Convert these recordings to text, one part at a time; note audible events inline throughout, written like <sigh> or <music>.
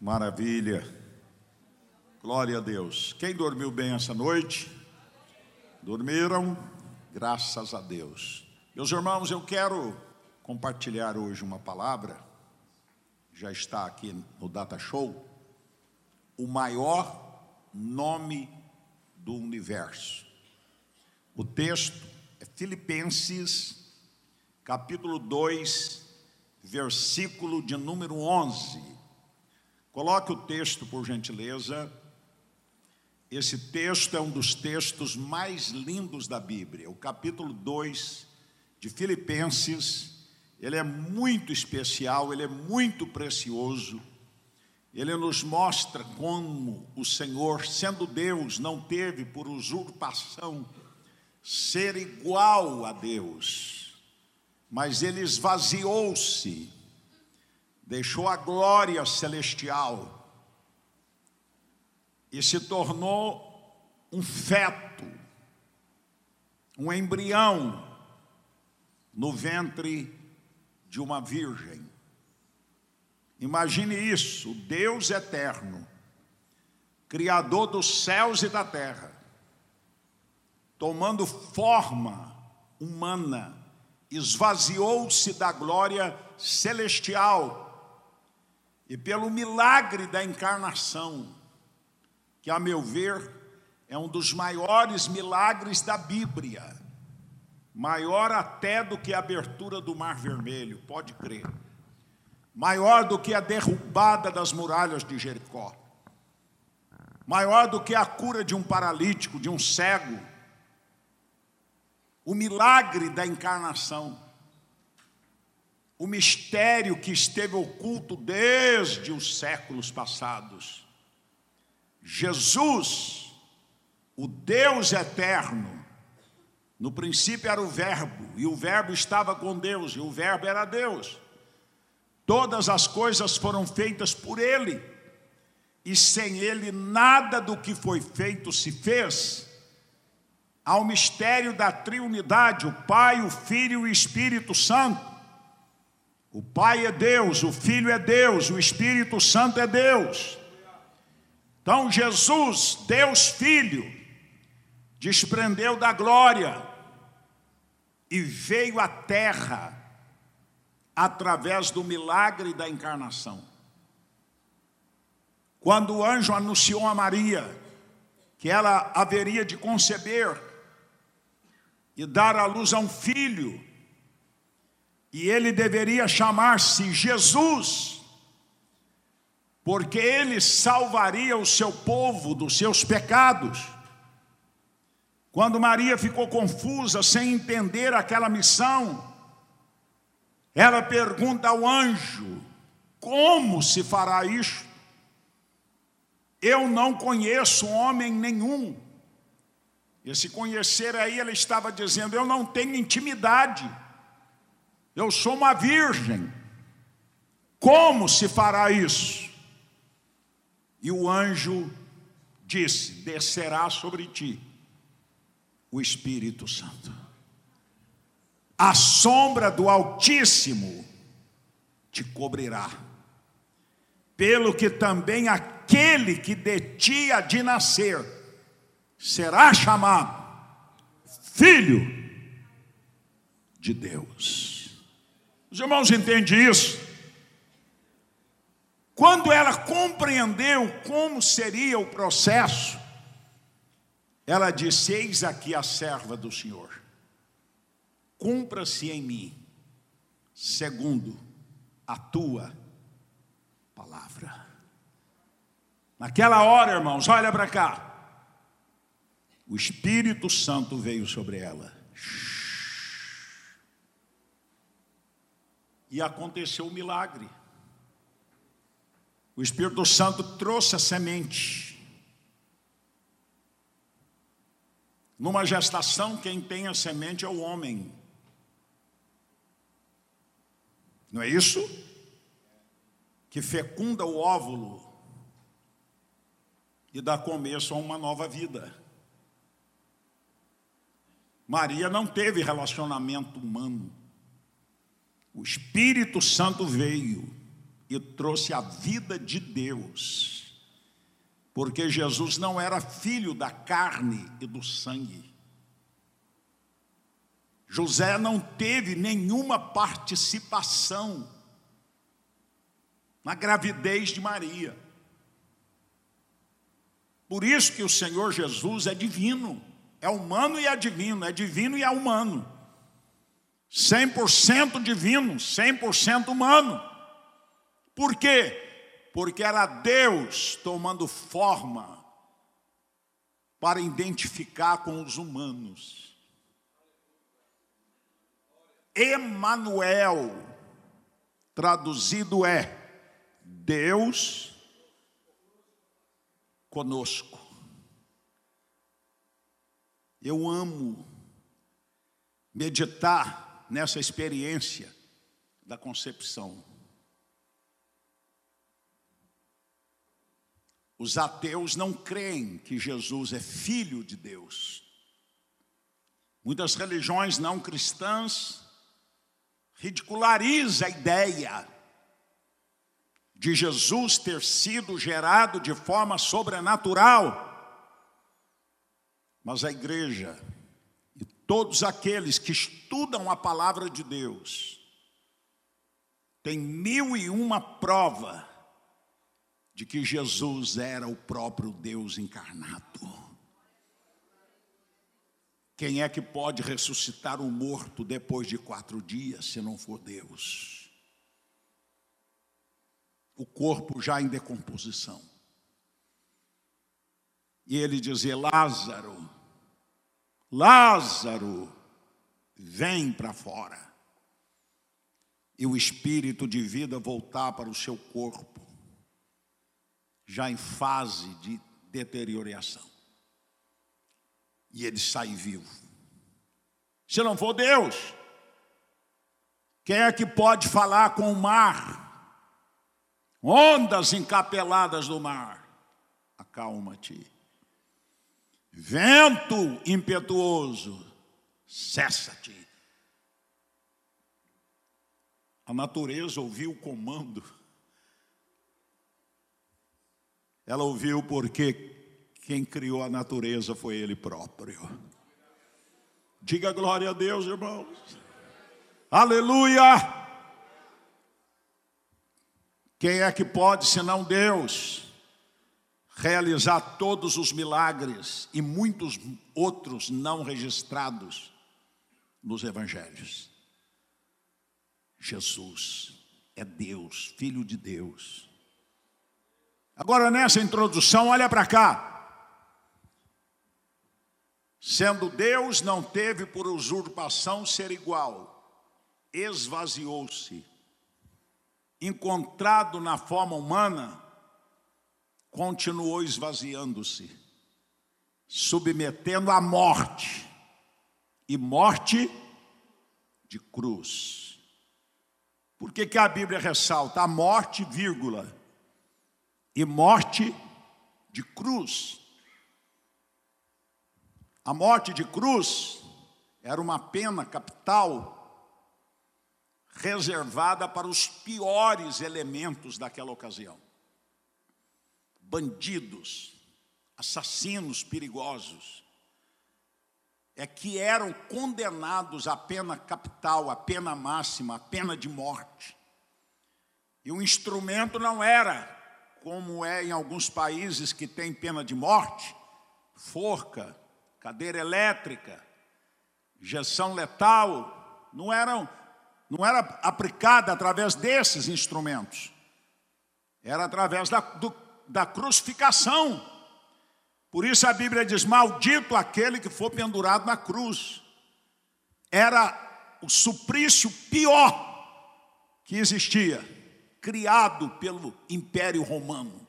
Maravilha. Glória a Deus. Quem dormiu bem essa noite? Dormiram? Graças a Deus. Meus irmãos, eu quero compartilhar hoje uma palavra, já está aqui no Data Show, o maior nome do universo. O texto é Filipenses, capítulo 2, versículo de número 11. Coloque o texto, por gentileza. Esse texto é um dos textos mais lindos da Bíblia. O capítulo 2 de Filipenses, ele é muito especial, ele é muito precioso. Ele nos mostra como o Senhor, sendo Deus, não teve por usurpação ser igual a Deus, mas ele esvaziou-se deixou a glória celestial e se tornou um feto, um embrião no ventre de uma virgem. Imagine isso, Deus eterno, Criador dos céus e da terra, tomando forma humana, esvaziou-se da glória celestial e pelo milagre da encarnação, que, a meu ver, é um dos maiores milagres da Bíblia, maior até do que a abertura do Mar Vermelho, pode crer, maior do que a derrubada das muralhas de Jericó, maior do que a cura de um paralítico, de um cego, o milagre da encarnação o mistério que esteve oculto desde os séculos passados. Jesus, o Deus eterno, no princípio era o Verbo, e o Verbo estava com Deus, e o Verbo era Deus. Todas as coisas foram feitas por Ele, e sem Ele nada do que foi feito se fez. Ao mistério da triunidade, o Pai, o Filho e o Espírito Santo o Pai é Deus, o Filho é Deus, o Espírito Santo é Deus. Então Jesus, Deus Filho, desprendeu da glória e veio à terra através do milagre da encarnação. Quando o anjo anunciou a Maria que ela haveria de conceber e dar à luz a um filho, e ele deveria chamar-se Jesus, porque ele salvaria o seu povo dos seus pecados. Quando Maria ficou confusa, sem entender aquela missão, ela pergunta ao anjo: Como se fará isto? Eu não conheço homem nenhum. Esse conhecer aí, ela estava dizendo: Eu não tenho intimidade. Eu sou uma virgem. Como se fará isso? E o anjo disse: Descerá sobre ti o Espírito Santo. A sombra do Altíssimo te cobrirá. Pelo que também aquele que de ti há de nascer será chamado Filho de Deus. Os irmãos entendem isso? Quando ela compreendeu como seria o processo, ela disse: Eis aqui a serva do Senhor, cumpra-se em mim, segundo a tua palavra. Naquela hora, irmãos, olha para cá. O Espírito Santo veio sobre ela. E aconteceu o milagre. O Espírito Santo trouxe a semente. Numa gestação, quem tem a semente é o homem. Não é isso? Que fecunda o óvulo e dá começo a uma nova vida. Maria não teve relacionamento humano. O Espírito Santo veio e trouxe a vida de Deus, porque Jesus não era filho da carne e do sangue. José não teve nenhuma participação na gravidez de Maria. Por isso que o Senhor Jesus é divino, é humano e é divino, é divino e é humano. 100% divino, 100% humano. Por quê? Porque era Deus tomando forma para identificar com os humanos. Emanuel, traduzido é Deus conosco. Eu amo meditar nessa experiência da concepção. Os ateus não creem que Jesus é filho de Deus. Muitas religiões não cristãs ridicularizam a ideia de Jesus ter sido gerado de forma sobrenatural. Mas a igreja todos aqueles que estudam a palavra de Deus têm mil e uma prova de que Jesus era o próprio Deus encarnado. Quem é que pode ressuscitar um morto depois de quatro dias, se não for Deus? o corpo já em decomposição. E ele dizia: Lázaro, Lázaro, vem para fora. E o espírito de vida voltar para o seu corpo, já em fase de deterioração. E ele sai vivo. Se não for Deus, quem é que pode falar com o mar? ondas encapeladas do mar, acalma-te. Vento impetuoso, cessa-te. A natureza ouviu o comando. Ela ouviu porque quem criou a natureza foi Ele próprio. Diga glória a Deus, irmãos. Aleluia! Quem é que pode, senão Deus, realizar todos os milagres e muitos outros não registrados nos evangelhos? Jesus é Deus, Filho de Deus. Agora, nessa introdução, olha para cá. Sendo Deus, não teve por usurpação ser igual, esvaziou-se encontrado na forma humana, continuou esvaziando-se, submetendo à morte, e morte de cruz. Por que, que a Bíblia ressalta a morte, vírgula, e morte de cruz? A morte de cruz era uma pena capital reservada para os piores elementos daquela ocasião. Bandidos, assassinos perigosos, é que eram condenados à pena capital, à pena máxima, à pena de morte. E o instrumento não era, como é em alguns países que tem pena de morte, forca, cadeira elétrica, injeção letal, não eram não era aplicada através desses instrumentos, era através da, do, da crucificação. Por isso a Bíblia diz: Maldito aquele que for pendurado na cruz. Era o suplício pior que existia, criado pelo Império Romano.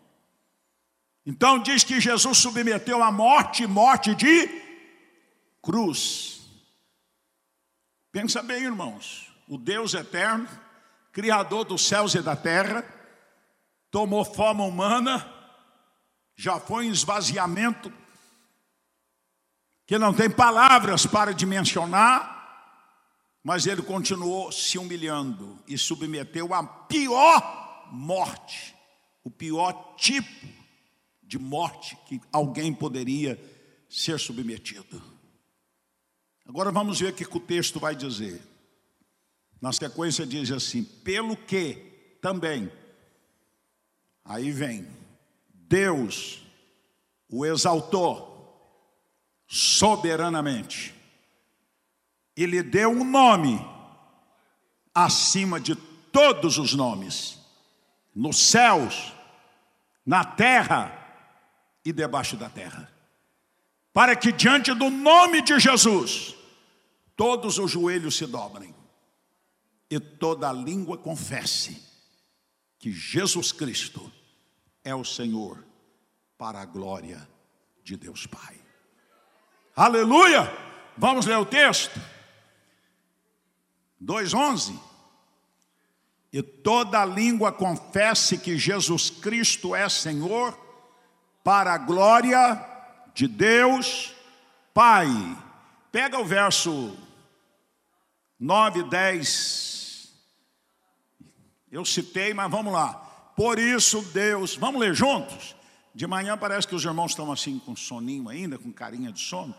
Então diz que Jesus submeteu a morte, morte de cruz. Pensa bem, irmãos o Deus eterno, Criador dos céus e da terra, tomou forma humana, já foi em esvaziamento, que não tem palavras para dimensionar, mas ele continuou se humilhando e submeteu à pior morte, o pior tipo de morte que alguém poderia ser submetido. Agora vamos ver o que o texto vai dizer. Na sequência diz assim: pelo que também, aí vem, Deus o exaltou soberanamente e lhe deu um nome acima de todos os nomes, nos céus, na terra e debaixo da terra, para que diante do nome de Jesus todos os joelhos se dobrem e toda a língua confesse que Jesus Cristo é o Senhor, para a glória de Deus Pai. Aleluia! Vamos ler o texto? 2,11. E toda língua confesse que Jesus Cristo é Senhor, para a glória de Deus Pai. Pega o verso 9, 10. Eu citei, mas vamos lá. Por isso, Deus, vamos ler juntos? De manhã parece que os irmãos estão assim com soninho ainda, com carinha de sono.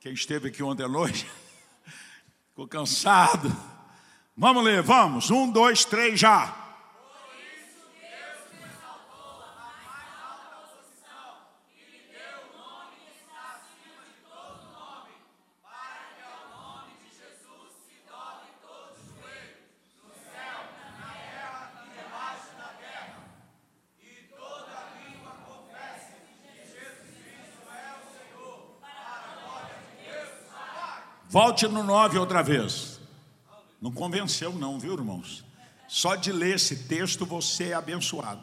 Quem esteve aqui ontem à noite <laughs> ficou cansado. Vamos ler, vamos. Um, dois, três, já. Volte no 9 outra vez. Não convenceu, não, viu, irmãos? Só de ler esse texto você é abençoado.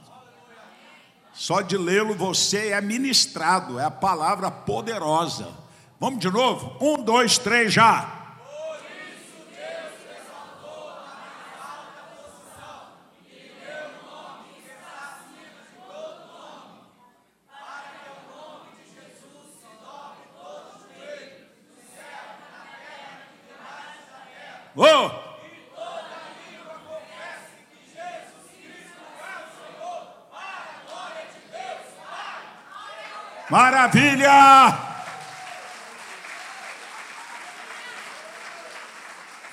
Só de lê-lo você é ministrado, é a palavra poderosa. Vamos de novo? Um, dois, três, já. Oh! Maravilha!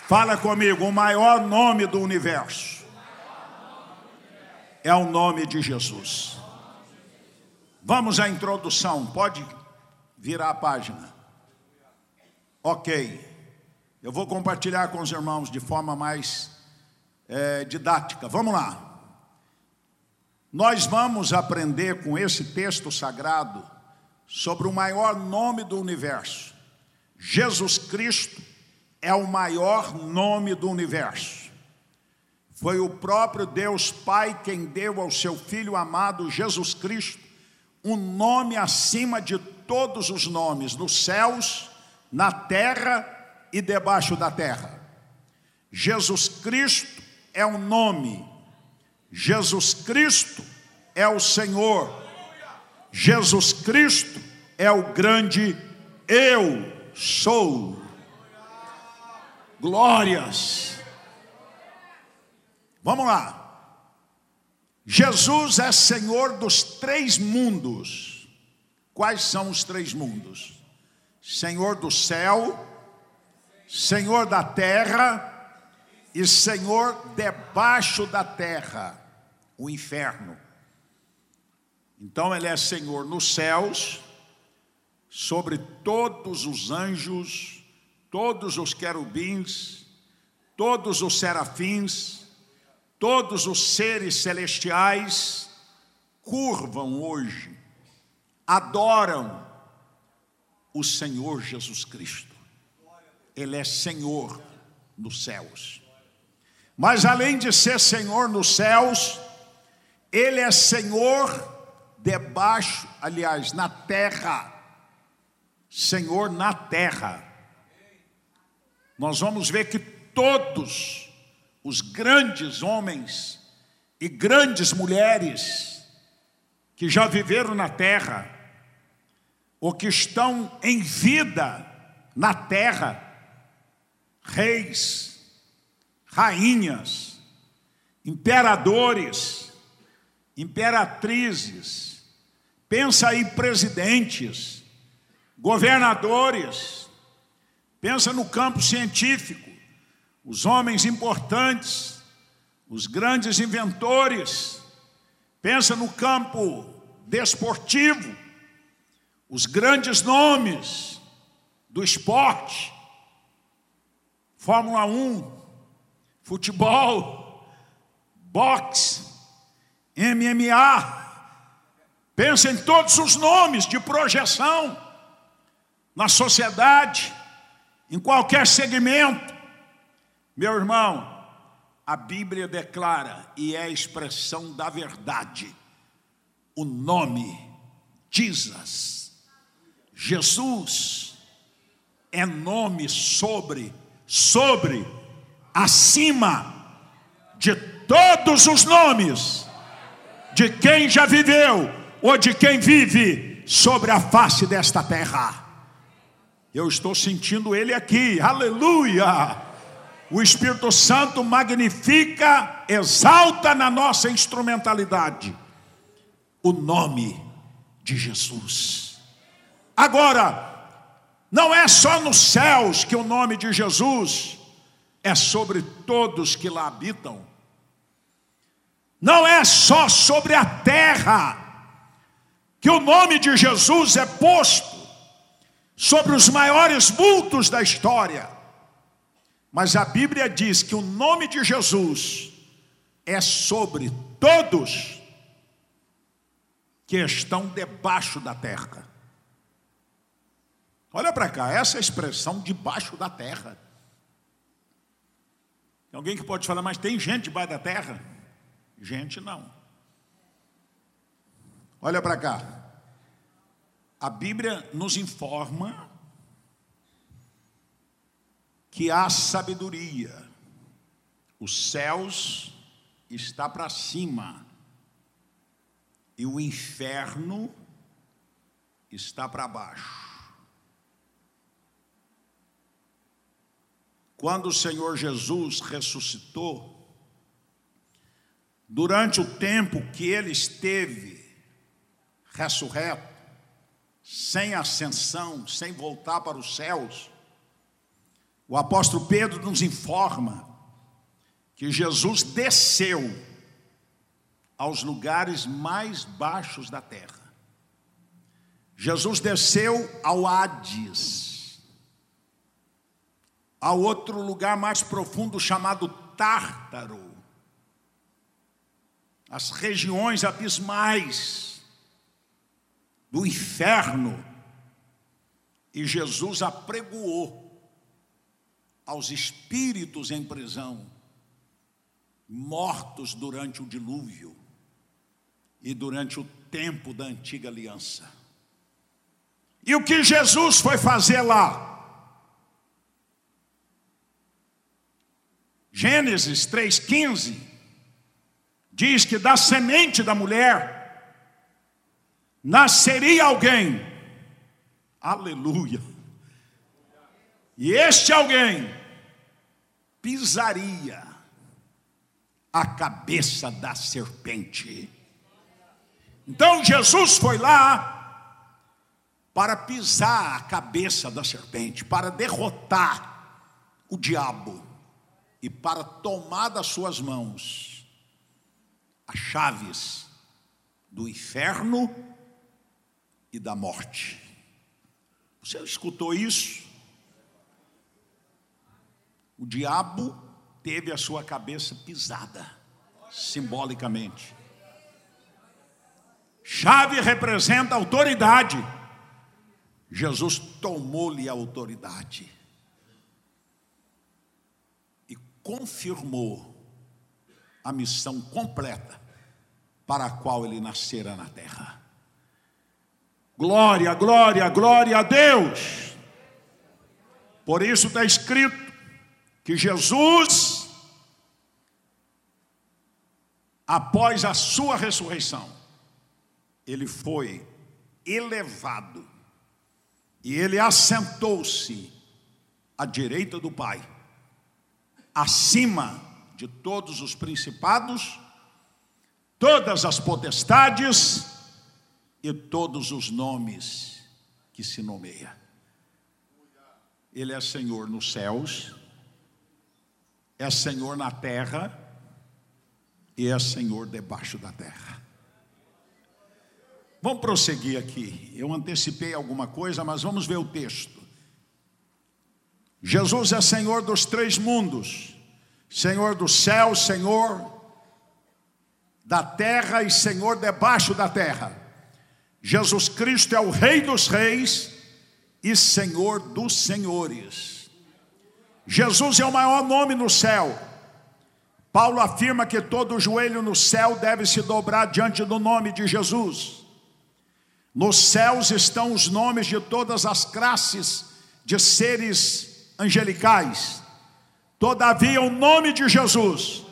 Fala comigo, o maior nome do universo é o nome de Jesus. Vamos à introdução, pode virar a página. Ok. Eu vou compartilhar com os irmãos de forma mais é, didática. Vamos lá. Nós vamos aprender com esse texto sagrado sobre o maior nome do universo. Jesus Cristo é o maior nome do universo. Foi o próprio Deus Pai quem deu ao seu Filho amado Jesus Cristo um nome acima de todos os nomes, nos céus, na terra e debaixo da terra. Jesus Cristo é o nome, Jesus Cristo é o Senhor, Jesus Cristo é o grande eu sou. Glórias. Vamos lá. Jesus é Senhor dos três mundos. Quais são os três mundos? Senhor do céu, Senhor da terra e Senhor debaixo da terra, o inferno. Então ele é Senhor nos céus, sobre todos os anjos, todos os querubins, todos os serafins, todos os seres celestiais curvam hoje, adoram o Senhor Jesus Cristo. Ele é Senhor nos céus. Mas além de ser Senhor nos céus, Ele é Senhor debaixo, aliás, na terra. Senhor na terra. Nós vamos ver que todos os grandes homens e grandes mulheres que já viveram na terra, ou que estão em vida na terra, reis, rainhas, imperadores, imperatrizes, pensa aí presidentes, governadores, pensa no campo científico, os homens importantes, os grandes inventores, pensa no campo desportivo, os grandes nomes do esporte, Fórmula 1, futebol, boxe, MMA. Pensa em todos os nomes de projeção na sociedade, em qualquer segmento. Meu irmão, a Bíblia declara, e é a expressão da verdade, o nome Jesus. Jesus é nome sobre, sobre, acima de todos os nomes de quem já viveu ou de quem vive sobre a face desta terra. Eu estou sentindo ele aqui, aleluia. O Espírito Santo magnifica, exalta na nossa instrumentalidade o nome de Jesus. Agora, não é só nos céus que o nome de Jesus é sobre todos que lá habitam. Não é só sobre a terra que o nome de Jesus é posto sobre os maiores vultos da história. Mas a Bíblia diz que o nome de Jesus é sobre todos que estão debaixo da terra. Olha para cá, essa expressão debaixo da terra. Tem alguém que pode falar, mas tem gente debaixo da terra? Gente, não. Olha para cá. A Bíblia nos informa que há sabedoria. Os céus está para cima e o inferno está para baixo. Quando o Senhor Jesus ressuscitou, durante o tempo que ele esteve ressurreto, sem ascensão, sem voltar para os céus, o apóstolo Pedro nos informa que Jesus desceu aos lugares mais baixos da terra. Jesus desceu ao Hades, a outro lugar mais profundo chamado Tártaro, as regiões abismais do inferno, e Jesus apregoou aos espíritos em prisão, mortos durante o dilúvio e durante o tempo da antiga aliança. E o que Jesus foi fazer lá? Gênesis 3,15 diz que da semente da mulher nasceria alguém, aleluia, e este alguém pisaria a cabeça da serpente. Então Jesus foi lá para pisar a cabeça da serpente, para derrotar o diabo e para tomar das suas mãos as chaves do inferno e da morte. Você escutou isso? O diabo teve a sua cabeça pisada, simbolicamente. Chave representa autoridade. Jesus tomou-lhe a autoridade e confirmou a missão completa para a qual ele nascera na terra. Glória, glória, glória a Deus. Por isso está escrito que Jesus, após a sua ressurreição, ele foi elevado e ele assentou-se à direita do Pai, acima de todos os principados, todas as potestades e todos os nomes que se nomeia. Ele é Senhor nos céus, é Senhor na terra e é Senhor debaixo da terra. Vamos prosseguir aqui. Eu antecipei alguma coisa, mas vamos ver o texto. Jesus é Senhor dos três mundos: Senhor do céu, Senhor da terra e Senhor debaixo da terra. Jesus Cristo é o Rei dos Reis e Senhor dos Senhores. Jesus é o maior nome no céu. Paulo afirma que todo joelho no céu deve se dobrar diante do nome de Jesus. Nos céus estão os nomes de todas as classes de seres angelicais. Todavia, o nome de Jesus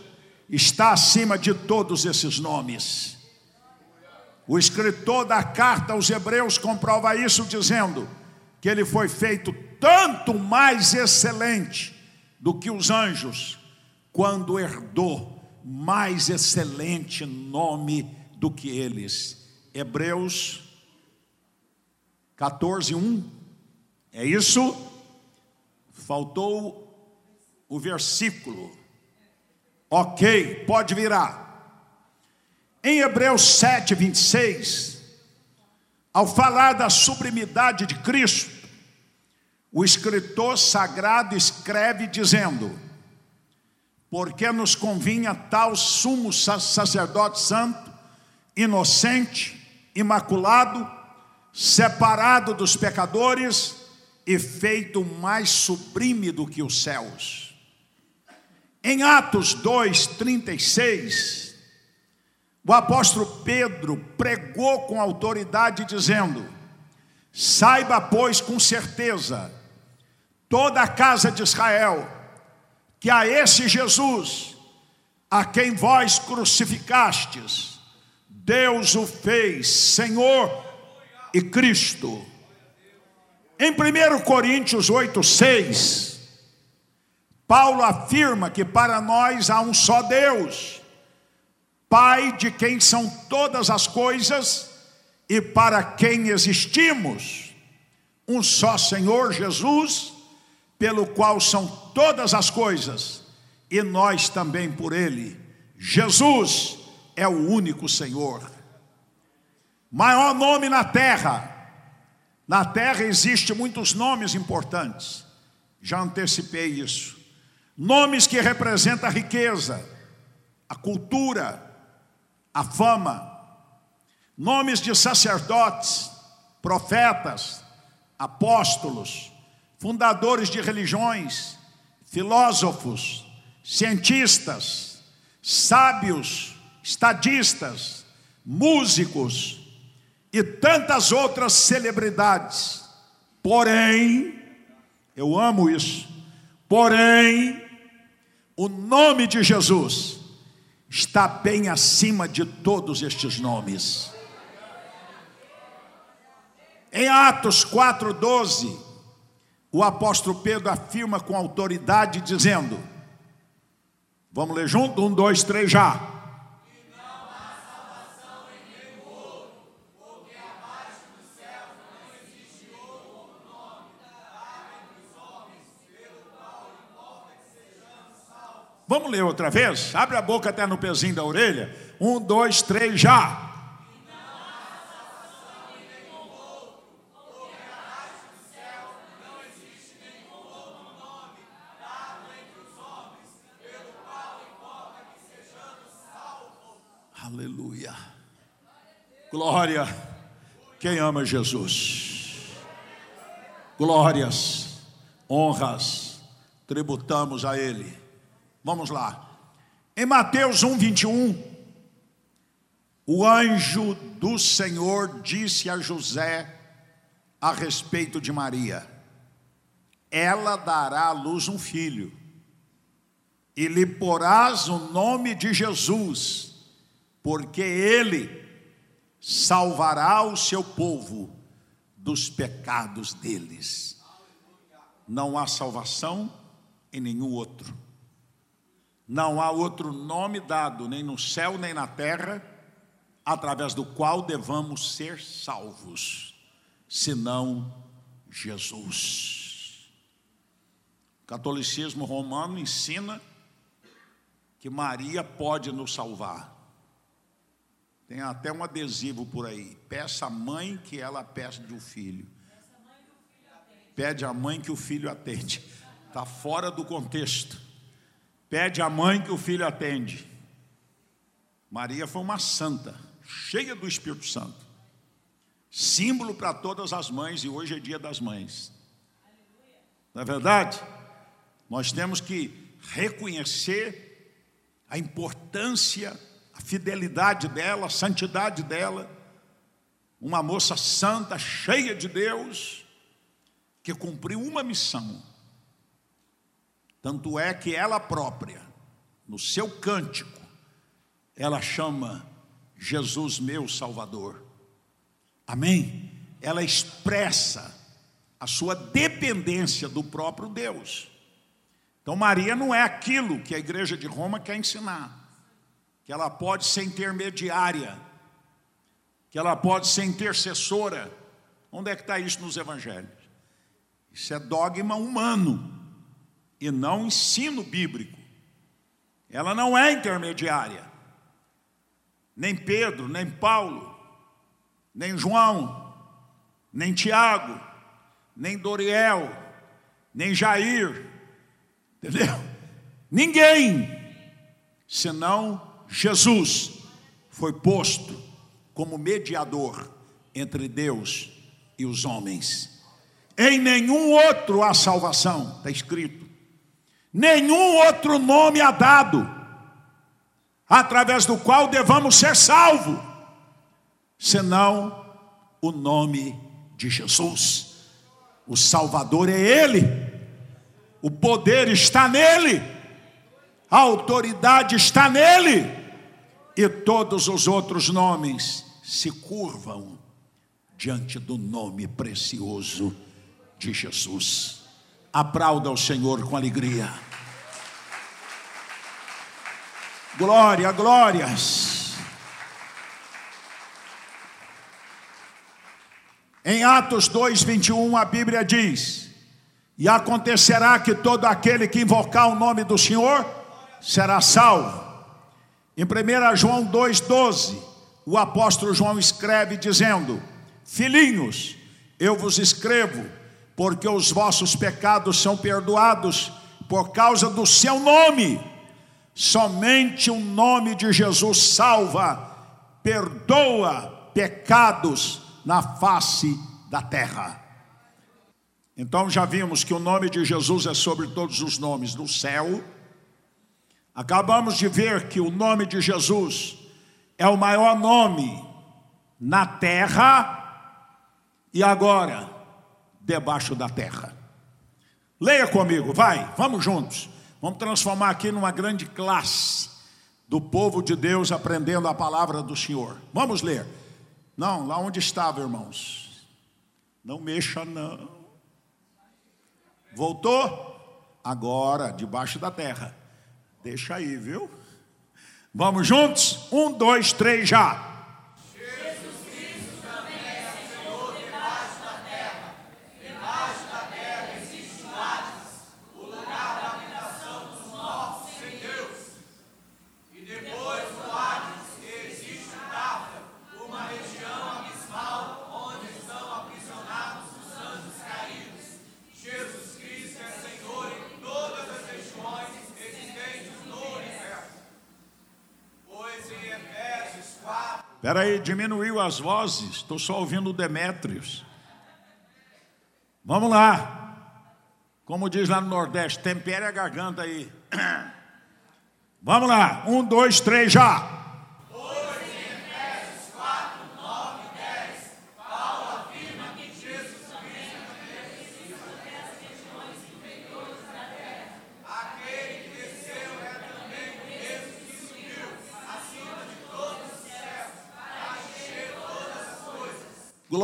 está acima de todos esses nomes. O escritor da carta aos Hebreus comprova isso dizendo que ele foi feito tanto mais excelente do que os anjos, quando herdou mais excelente nome do que eles. Hebreus 14, 1. É isso? Faltou o versículo. Ok, pode virar. Em Hebreus 7, 26, ao falar da sublimidade de Cristo, o escritor sagrado escreve dizendo: Porque nos convinha tal sumo sacerdote santo, inocente, imaculado, separado dos pecadores e feito mais sublime do que os céus. Em Atos 2:36, o apóstolo Pedro pregou com autoridade dizendo: Saiba, pois, com certeza, toda a casa de Israel, que a esse Jesus, a quem vós crucificastes, Deus o fez Senhor e Cristo. Em 1 Coríntios 8, 6, Paulo afirma que para nós há um só Deus, Pai de quem são todas as coisas e para quem existimos, um só Senhor Jesus, pelo qual são todas as coisas, e nós também por Ele. Jesus é o único Senhor. Maior nome na terra. Na terra existe muitos nomes importantes. Já antecipei isso. Nomes que representam a riqueza, a cultura, a fama. Nomes de sacerdotes, profetas, apóstolos, fundadores de religiões, filósofos, cientistas, sábios, estadistas, músicos, e tantas outras celebridades. Porém, eu amo isso. Porém, o nome de Jesus está bem acima de todos estes nomes. Em Atos 4:12, o apóstolo Pedro afirma com autoridade dizendo: Vamos ler junto? Um, dois, três, já. Vamos ler outra vez? Abre a boca até no pezinho da orelha. Um, dois, três, já. Aleluia. Glória. Quem ama Jesus? Glórias, honras, tributamos a Ele. Vamos lá. Em Mateus 1, 21, o anjo do Senhor disse a José a respeito de Maria: Ela dará à luz um filho, e lhe porás o nome de Jesus, porque ele salvará o seu povo dos pecados deles. Não há salvação em nenhum outro. Não há outro nome dado, nem no céu, nem na terra, através do qual devamos ser salvos, senão Jesus. O catolicismo romano ensina que Maria pode nos salvar. Tem até um adesivo por aí. Peça a mãe que ela peça do filho. Pede a mãe que o filho atende. Está fora do contexto. Pede a mãe que o filho atende. Maria foi uma santa, cheia do Espírito Santo. Símbolo para todas as mães, e hoje é dia das mães. Não é verdade? Nós temos que reconhecer a importância a fidelidade dela, a santidade dela, uma moça santa, cheia de Deus, que cumpriu uma missão. Tanto é que ela própria, no seu cântico, ela chama Jesus meu Salvador. Amém? Ela expressa a sua dependência do próprio Deus. Então, Maria não é aquilo que a igreja de Roma quer ensinar que ela pode ser intermediária, que ela pode ser intercessora. Onde é que está isso nos evangelhos? Isso é dogma humano e não ensino bíblico. Ela não é intermediária. Nem Pedro, nem Paulo, nem João, nem Tiago, nem Doriel, nem Jair, entendeu? Ninguém, senão Jesus foi posto como mediador entre Deus e os homens. Em nenhum outro há salvação, está escrito. Nenhum outro nome há dado, através do qual devamos ser salvos, senão o nome de Jesus. O Salvador é Ele, o poder está nele, a autoridade está nele e todos os outros nomes se curvam diante do nome precioso de Jesus. Aplauda o Senhor com alegria. Glória, glórias. Em Atos 2, 21, a Bíblia diz: E acontecerá que todo aquele que invocar o nome do Senhor será salvo. Em 1 João 2,12, o apóstolo João escreve dizendo: Filhinhos, eu vos escrevo, porque os vossos pecados são perdoados por causa do seu nome. Somente o nome de Jesus salva, perdoa pecados na face da terra. Então já vimos que o nome de Jesus é sobre todos os nomes do céu Acabamos de ver que o nome de Jesus é o maior nome na terra e agora debaixo da terra. Leia comigo, vai, vamos juntos. Vamos transformar aqui numa grande classe do povo de Deus aprendendo a palavra do Senhor. Vamos ler. Não, lá onde estava, irmãos. Não mexa, não. Voltou? Agora, debaixo da terra. Deixa aí, viu? Vamos juntos? Um, dois, três, já. Espera aí, diminuiu as vozes, estou só ouvindo Demétrios. Vamos lá. Como diz lá no Nordeste, tempere a garganta aí. <coughs> Vamos lá. Um, dois, três, já.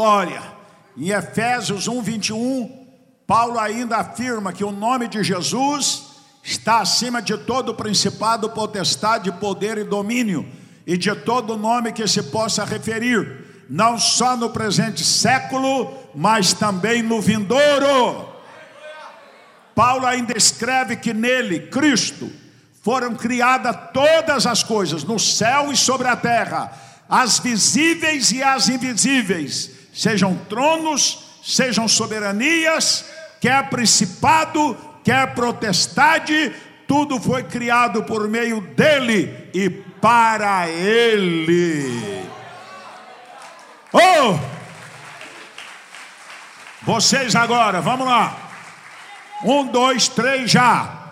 Glória. Em Efésios 1, 21, Paulo ainda afirma que o nome de Jesus está acima de todo principado, potestade, poder e domínio, e de todo nome que se possa referir, não só no presente século, mas também no vindouro. Paulo ainda escreve que nele, Cristo, foram criadas todas as coisas, no céu e sobre a terra, as visíveis e as invisíveis, sejam tronos, sejam soberanias, quer principado, quer protestade, tudo foi criado por meio dele e para ele. Oh! Vocês agora, vamos lá. Um, dois, três, já.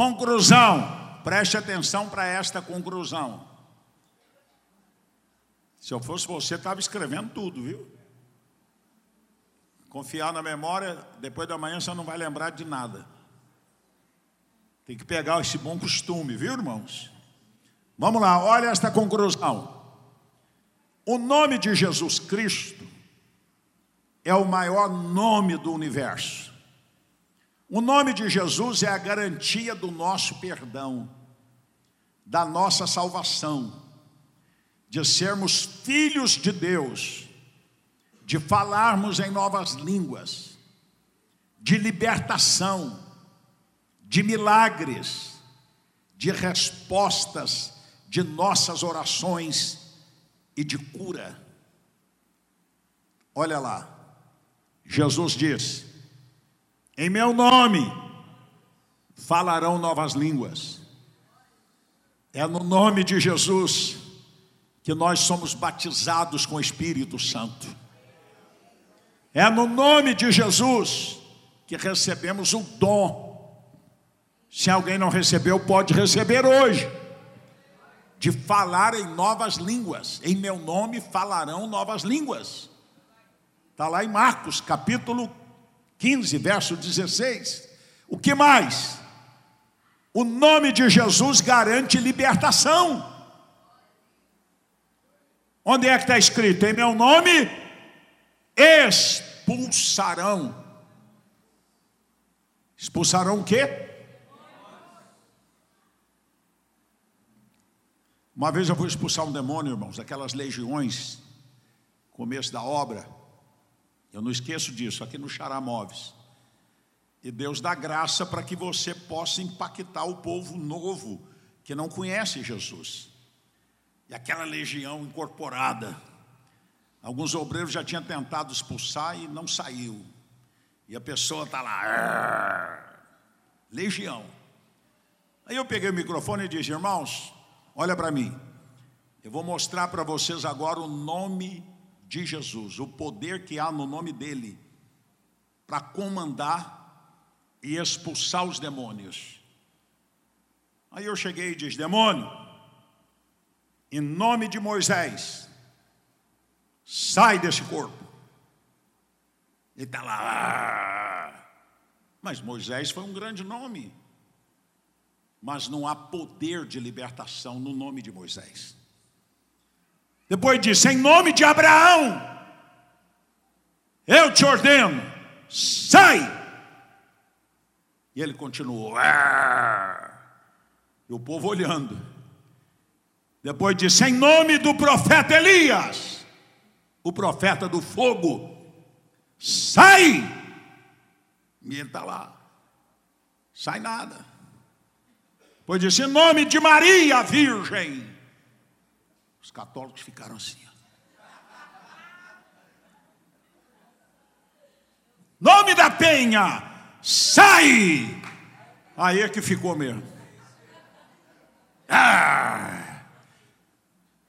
Conclusão, preste atenção para esta conclusão. Se eu fosse você, estava escrevendo tudo, viu? Confiar na memória, depois da manhã você não vai lembrar de nada. Tem que pegar esse bom costume, viu, irmãos? Vamos lá, olha esta conclusão. O nome de Jesus Cristo é o maior nome do universo. O nome de Jesus é a garantia do nosso perdão, da nossa salvação, de sermos filhos de Deus, de falarmos em novas línguas, de libertação, de milagres, de respostas de nossas orações e de cura. Olha lá, Jesus diz: em meu nome falarão novas línguas. É no nome de Jesus que nós somos batizados com o Espírito Santo. É no nome de Jesus que recebemos o dom. Se alguém não recebeu, pode receber hoje. De falar em novas línguas. Em meu nome falarão novas línguas. Está lá em Marcos, capítulo 15, verso 16. O que mais? O nome de Jesus garante libertação. Onde é que está escrito? Em meu nome expulsarão. Expulsarão o quê? Uma vez eu fui expulsar um demônio, irmãos, daquelas legiões, começo da obra. Eu não esqueço disso, aqui no Xará Móveis. E Deus dá graça para que você possa impactar o povo novo que não conhece Jesus. E aquela legião incorporada. Alguns obreiros já tinham tentado expulsar e não saiu. E a pessoa está lá, legião. Aí eu peguei o microfone e disse: Irmãos, olha para mim. Eu vou mostrar para vocês agora o nome de Jesus, o poder que há no nome dele para comandar e expulsar os demônios. Aí eu cheguei e disse: demônio, em nome de Moisés, sai desse corpo. Ele está lá. Ah! Mas Moisés foi um grande nome. Mas não há poder de libertação no nome de Moisés. Depois disse: Em nome de Abraão, eu te ordeno, sai. E ele continuou. E o povo olhando. Depois disse: Em nome do profeta Elias, o profeta do fogo, sai. E ele está lá. Sai nada. Depois disse: Em nome de Maria, virgem os católicos ficaram assim. Nome da penha, sai! Aí é que ficou mesmo. Ah!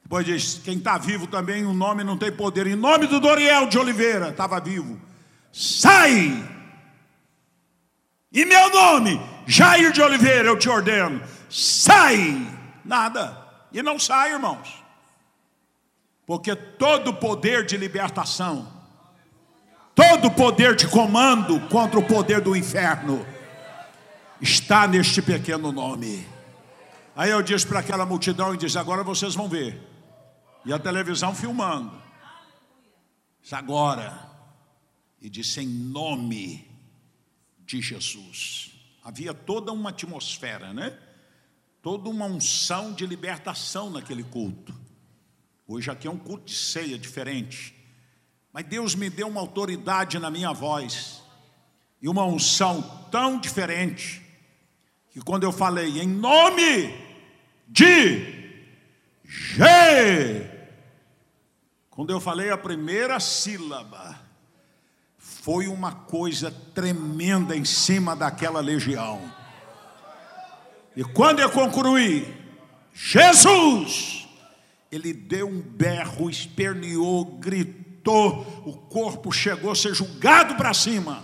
Depois diz: quem está vivo também, o nome não tem poder. Em nome do Doriel de Oliveira, estava vivo. Sai! Em meu nome, Jair de Oliveira, eu te ordeno. Sai! Nada. E não sai, irmãos. Porque todo poder de libertação, Todo poder de comando contra o poder do inferno está neste pequeno nome. Aí eu disse para aquela multidão e disse: agora vocês vão ver. E a televisão filmando. Disse, agora. E disse em nome de Jesus. Havia toda uma atmosfera, né? Toda uma unção de libertação naquele culto. Hoje aqui é um culto de ceia diferente. Mas Deus me deu uma autoridade na minha voz e uma unção tão diferente que quando eu falei em nome de G, quando eu falei a primeira sílaba, foi uma coisa tremenda em cima daquela legião. E quando eu concluí, Jesus, ele deu um berro, esperneou, gritou o corpo chegou a ser julgado para cima,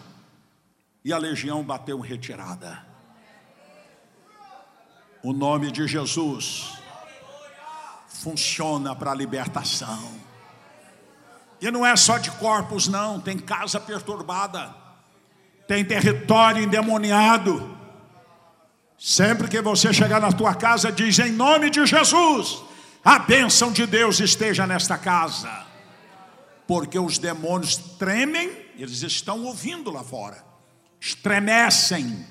e a legião bateu em retirada. O nome de Jesus funciona para a libertação. E não é só de corpos, não, tem casa perturbada, tem território endemoniado. Sempre que você chegar na tua casa, diz em nome de Jesus, a bênção de Deus esteja nesta casa porque os demônios tremem, eles estão ouvindo lá fora, estremecem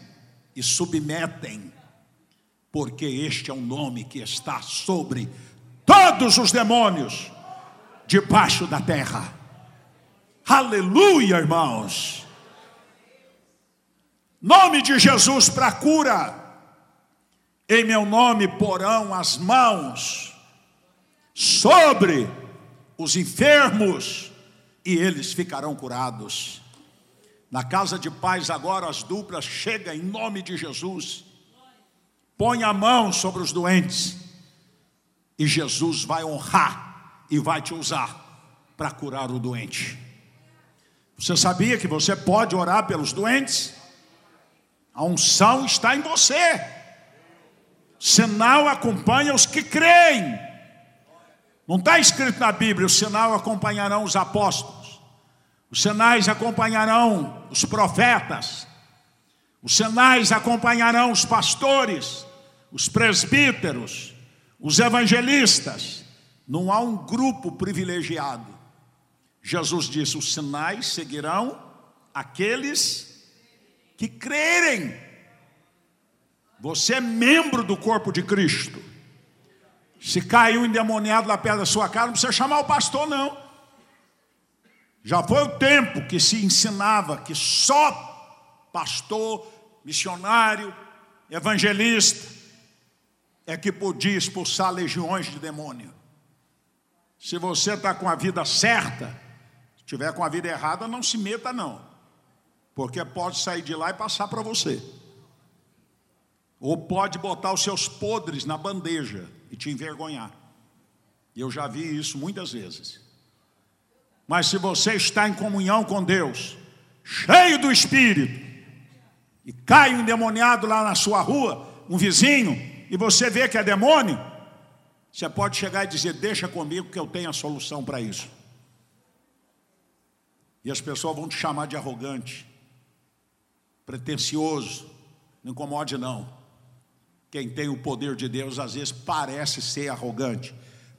e submetem, porque este é o nome que está sobre todos os demônios debaixo da terra. Aleluia, irmãos. Nome de Jesus para cura. Em meu nome porão as mãos sobre os enfermos, e eles ficarão curados. Na casa de paz, agora as duplas chegam em nome de Jesus. Põe a mão sobre os doentes, e Jesus vai honrar e vai te usar para curar o doente. Você sabia que você pode orar pelos doentes? A unção está em você. Sinal acompanha os que creem. Não está escrito na Bíblia: o sinal acompanharão os apóstolos, os sinais acompanharão os profetas, os sinais acompanharão os pastores, os presbíteros, os evangelistas. Não há um grupo privilegiado. Jesus disse: os sinais seguirão aqueles que crerem. Você é membro do corpo de Cristo. Se caiu um endemoniado lá perto da sua casa, não precisa chamar o pastor, não. Já foi o tempo que se ensinava que só pastor, missionário, evangelista é que podia expulsar legiões de demônio. Se você está com a vida certa, se tiver com a vida errada, não se meta, não, porque pode sair de lá e passar para você, ou pode botar os seus podres na bandeja e te envergonhar. Eu já vi isso muitas vezes. Mas se você está em comunhão com Deus, cheio do Espírito, e cai um endemoniado lá na sua rua, um vizinho, e você vê que é demônio, você pode chegar e dizer: Deixa comigo que eu tenho a solução para isso. E as pessoas vão te chamar de arrogante, pretencioso, não incomode não. Quem tem o poder de Deus às vezes parece ser arrogante,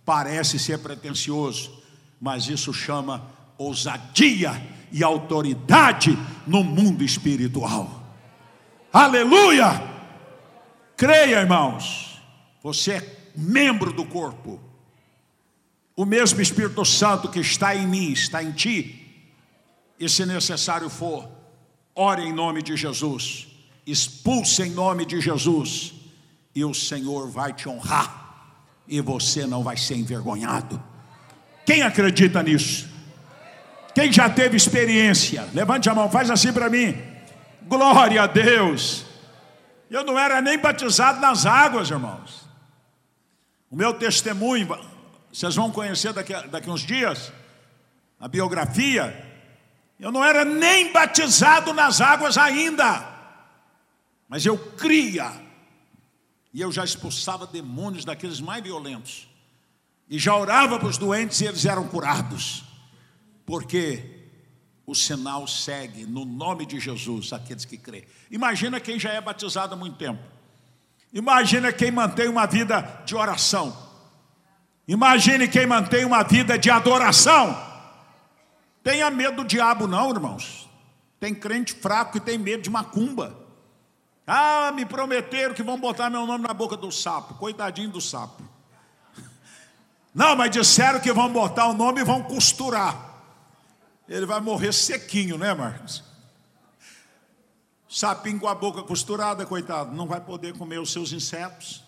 parece ser pretensioso, mas isso chama ousadia e autoridade no mundo espiritual. Aleluia! Creia, irmãos, você é membro do corpo. O mesmo Espírito Santo que está em mim, está em ti. E se necessário for, ore em nome de Jesus, expulse em nome de Jesus e o Senhor vai te honrar, e você não vai ser envergonhado. Quem acredita nisso? Quem já teve experiência? Levante a mão, faz assim para mim. Glória a Deus. Eu não era nem batizado nas águas, irmãos. O meu testemunho, vocês vão conhecer daqui daqui uns dias, a biografia. Eu não era nem batizado nas águas ainda, mas eu cria e eu já expulsava demônios daqueles mais violentos. E já orava para os doentes e eles eram curados. Porque o sinal segue no nome de Jesus aqueles que crêem. Imagina quem já é batizado há muito tempo. Imagina quem mantém uma vida de oração. Imagine quem mantém uma vida de adoração. Tenha medo do diabo, não, irmãos. Tem crente fraco e tem medo de macumba. Ah, me prometeram que vão botar meu nome na boca do sapo. Coitadinho do sapo. Não, mas disseram que vão botar o nome e vão costurar. Ele vai morrer sequinho, né, Marcos? Sapinho com a boca costurada, coitado, não vai poder comer os seus insetos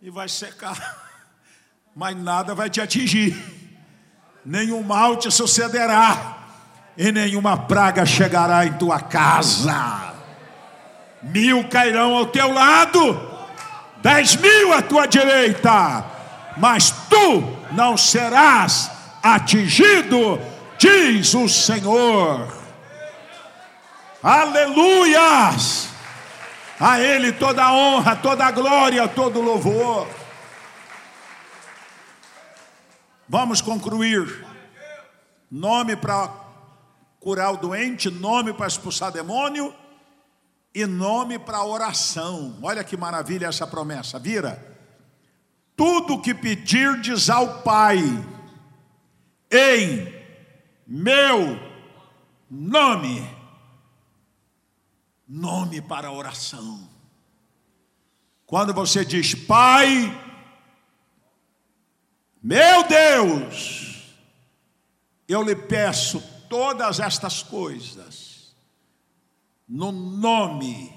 e vai secar. <laughs> Mas nada vai te atingir, nenhum mal te sucederá, e nenhuma praga chegará em tua casa. Mil cairão ao teu lado, dez mil à tua direita, mas tu não serás atingido diz o Senhor. Aleluias! A Ele toda a honra, toda a glória, todo o louvor. Vamos concluir. Nome para curar o doente, nome para expulsar demônio e nome para oração. Olha que maravilha essa promessa, vira. Tudo que pedirdes ao Pai, em meu nome. Nome para oração. Quando você diz, Pai, meu Deus, eu lhe peço todas estas coisas, no nome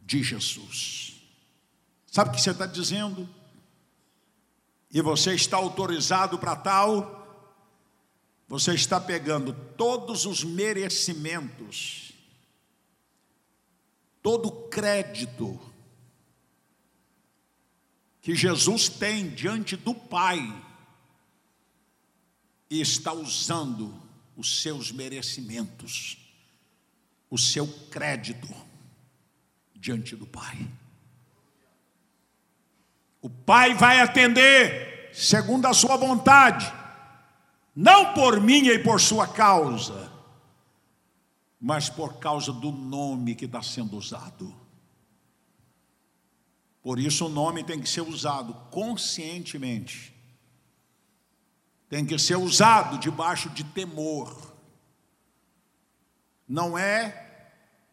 de Jesus. Sabe o que você está dizendo? E você está autorizado para tal? Você está pegando todos os merecimentos, todo o crédito que Jesus tem diante do Pai e está usando os seus merecimentos, o seu crédito diante do Pai. O Pai vai atender segundo a sua vontade não por minha e por sua causa, mas por causa do nome que está sendo usado. Por isso o nome tem que ser usado conscientemente, tem que ser usado debaixo de temor. Não é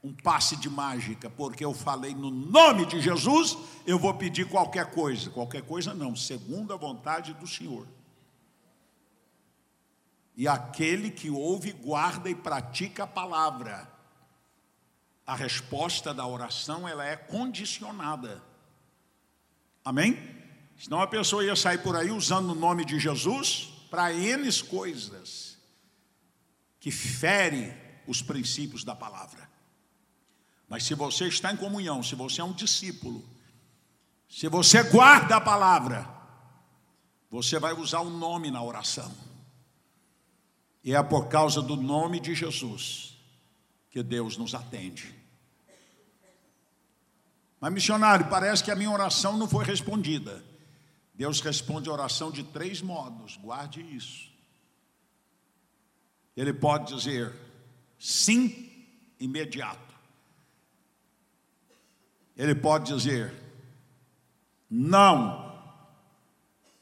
um passe de mágica, porque eu falei no nome de Jesus, eu vou pedir qualquer coisa. Qualquer coisa não, segundo a vontade do Senhor. E aquele que ouve, guarda e pratica a palavra. A resposta da oração ela é condicionada. Amém? Senão a pessoa ia sair por aí usando o nome de Jesus para N coisas que fere os princípios da palavra. Mas se você está em comunhão, se você é um discípulo, se você guarda a palavra, você vai usar o nome na oração. E é por causa do nome de Jesus que Deus nos atende. Mas, missionário, parece que a minha oração não foi respondida. Deus responde a oração de três modos, guarde isso. Ele pode dizer sim imediato. Ele pode dizer não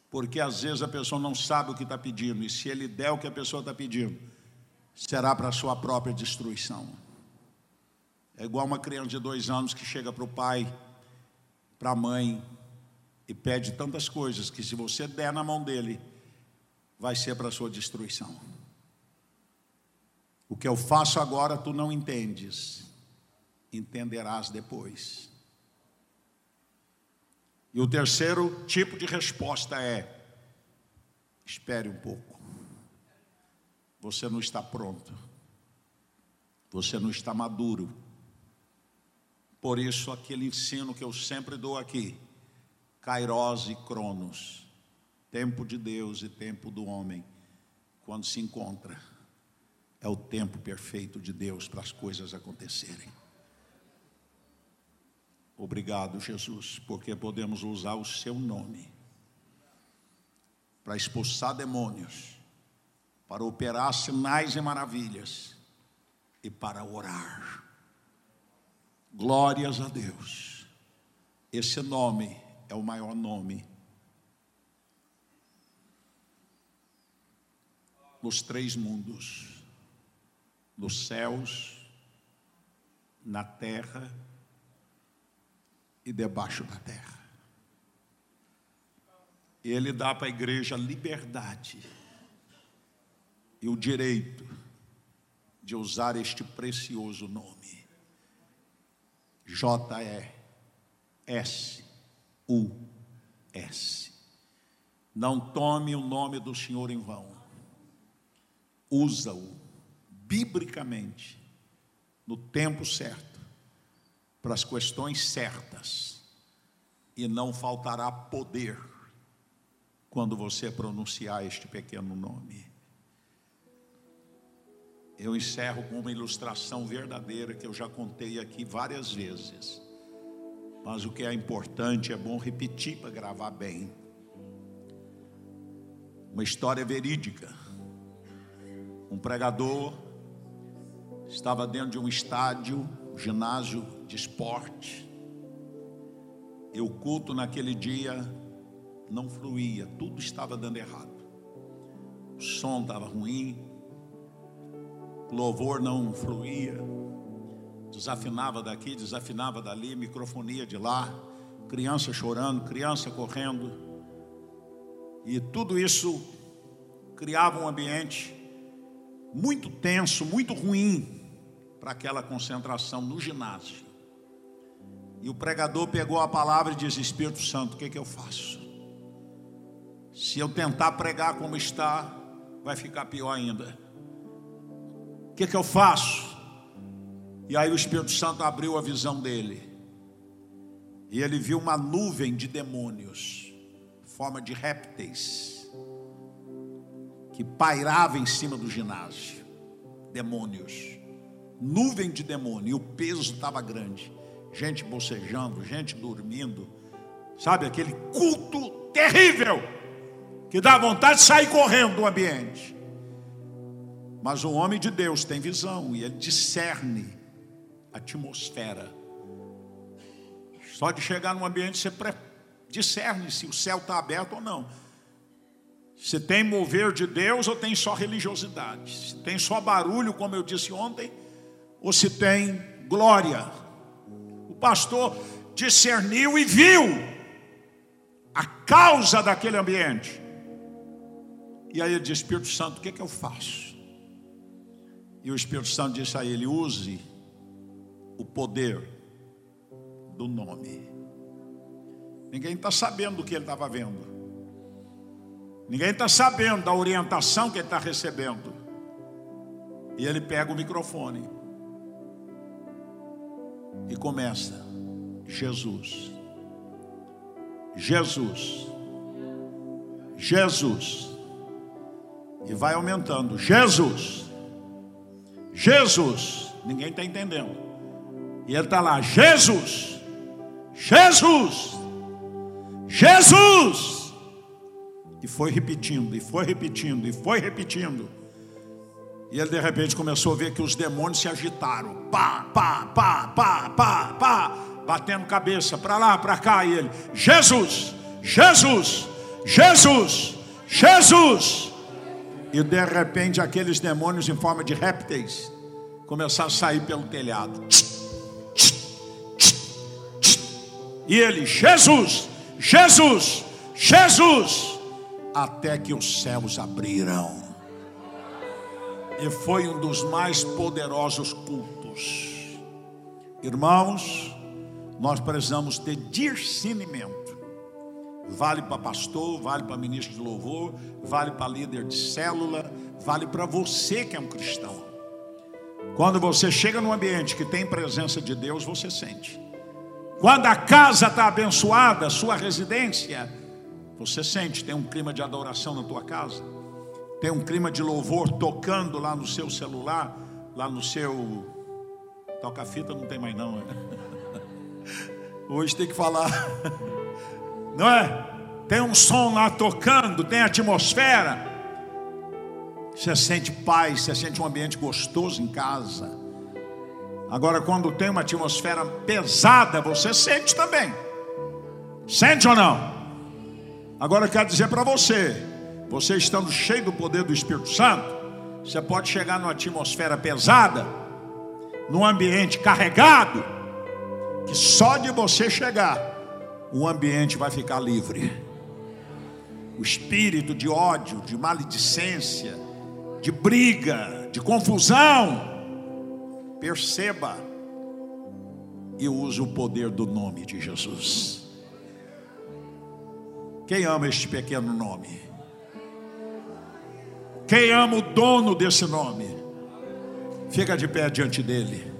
porque às vezes a pessoa não sabe o que está pedindo, e se ele der o que a pessoa está pedindo, será para a sua própria destruição. É igual uma criança de dois anos que chega para o pai, para a mãe, e pede tantas coisas que se você der na mão dele, vai ser para a sua destruição. O que eu faço agora tu não entendes, entenderás depois. E o terceiro tipo de resposta é: espere um pouco. Você não está pronto. Você não está maduro. Por isso, aquele ensino que eu sempre dou aqui, Kairos e Cronos, tempo de Deus e tempo do homem, quando se encontra, é o tempo perfeito de Deus para as coisas acontecerem. Obrigado, Jesus, porque podemos usar o seu nome para expulsar demônios, para operar sinais e maravilhas e para orar. Glórias a Deus. Esse nome é o maior nome nos três mundos, nos céus, na terra e debaixo da terra. Ele dá para a igreja liberdade e o direito de usar este precioso nome. J-E-S-U-S. Não tome o nome do Senhor em vão. Usa-o biblicamente no tempo certo para as questões certas e não faltará poder quando você pronunciar este pequeno nome. Eu encerro com uma ilustração verdadeira que eu já contei aqui várias vezes. Mas o que é importante é bom repetir para gravar bem. Uma história verídica. Um pregador estava dentro de um estádio, um ginásio de esporte. E o culto naquele dia não fluía, tudo estava dando errado. O som estava ruim, louvor não fluía, desafinava daqui, desafinava dali, microfonia de lá, criança chorando, criança correndo, e tudo isso criava um ambiente muito tenso, muito ruim para aquela concentração no ginásio. E o pregador pegou a palavra e disse: Espírito Santo, o que, é que eu faço? Se eu tentar pregar como está, vai ficar pior ainda que, que eu faço? E aí o Espírito Santo abriu a visão dele. E ele viu uma nuvem de demônios, forma de répteis, que pairava em cima do ginásio. Demônios. Nuvem de demônio. E o peso estava grande. Gente bocejando, gente dormindo. Sabe aquele culto terrível que dá vontade de sair correndo do ambiente. Mas o homem de Deus tem visão e ele discerne a atmosfera. Só de chegar num ambiente você discerne se o céu está aberto ou não. Se tem mover de Deus ou tem só religiosidade. Se tem só barulho, como eu disse ontem, ou se tem glória. O pastor discerniu e viu a causa daquele ambiente. E aí ele disse: Espírito Santo, o que, é que eu faço? E o Espírito Santo disse a ele: use o poder do nome. Ninguém está sabendo do que ele estava vendo. Ninguém está sabendo da orientação que ele está recebendo. E ele pega o microfone e começa: Jesus, Jesus, Jesus, e vai aumentando: Jesus, Jesus, ninguém está entendendo. E ele está lá, Jesus, Jesus, Jesus. E foi repetindo, e foi repetindo, e foi repetindo. E ele de repente começou a ver que os demônios se agitaram. Pá, pá, pá, pá, pá, pá, batendo cabeça para lá, para cá. E ele, Jesus, Jesus, Jesus, Jesus. E de repente aqueles demônios em forma de répteis começaram a sair pelo telhado. E ele, Jesus, Jesus, Jesus, até que os céus abriram. E foi um dos mais poderosos cultos. Irmãos, nós precisamos ter discernimento Vale para pastor, vale para ministro de louvor, vale para líder de célula, vale para você que é um cristão. Quando você chega num ambiente que tem presença de Deus, você sente. Quando a casa está abençoada, sua residência, você sente, tem um clima de adoração na tua casa, tem um clima de louvor tocando lá no seu celular, lá no seu. Toca-fita não tem mais não. Né? <laughs> Hoje tem que falar. <laughs> Não é? Tem um som lá tocando, tem atmosfera. Você sente paz, você sente um ambiente gostoso em casa. Agora, quando tem uma atmosfera pesada, você sente também. Sente ou não? Agora, eu quero dizer para você: você estando cheio do poder do Espírito Santo, você pode chegar numa atmosfera pesada, num ambiente carregado, que só de você chegar, o ambiente vai ficar livre. O espírito de ódio, de maledicência, de briga, de confusão, perceba e use o poder do nome de Jesus. Quem ama este pequeno nome? Quem ama o dono desse nome? Fica de pé diante dele.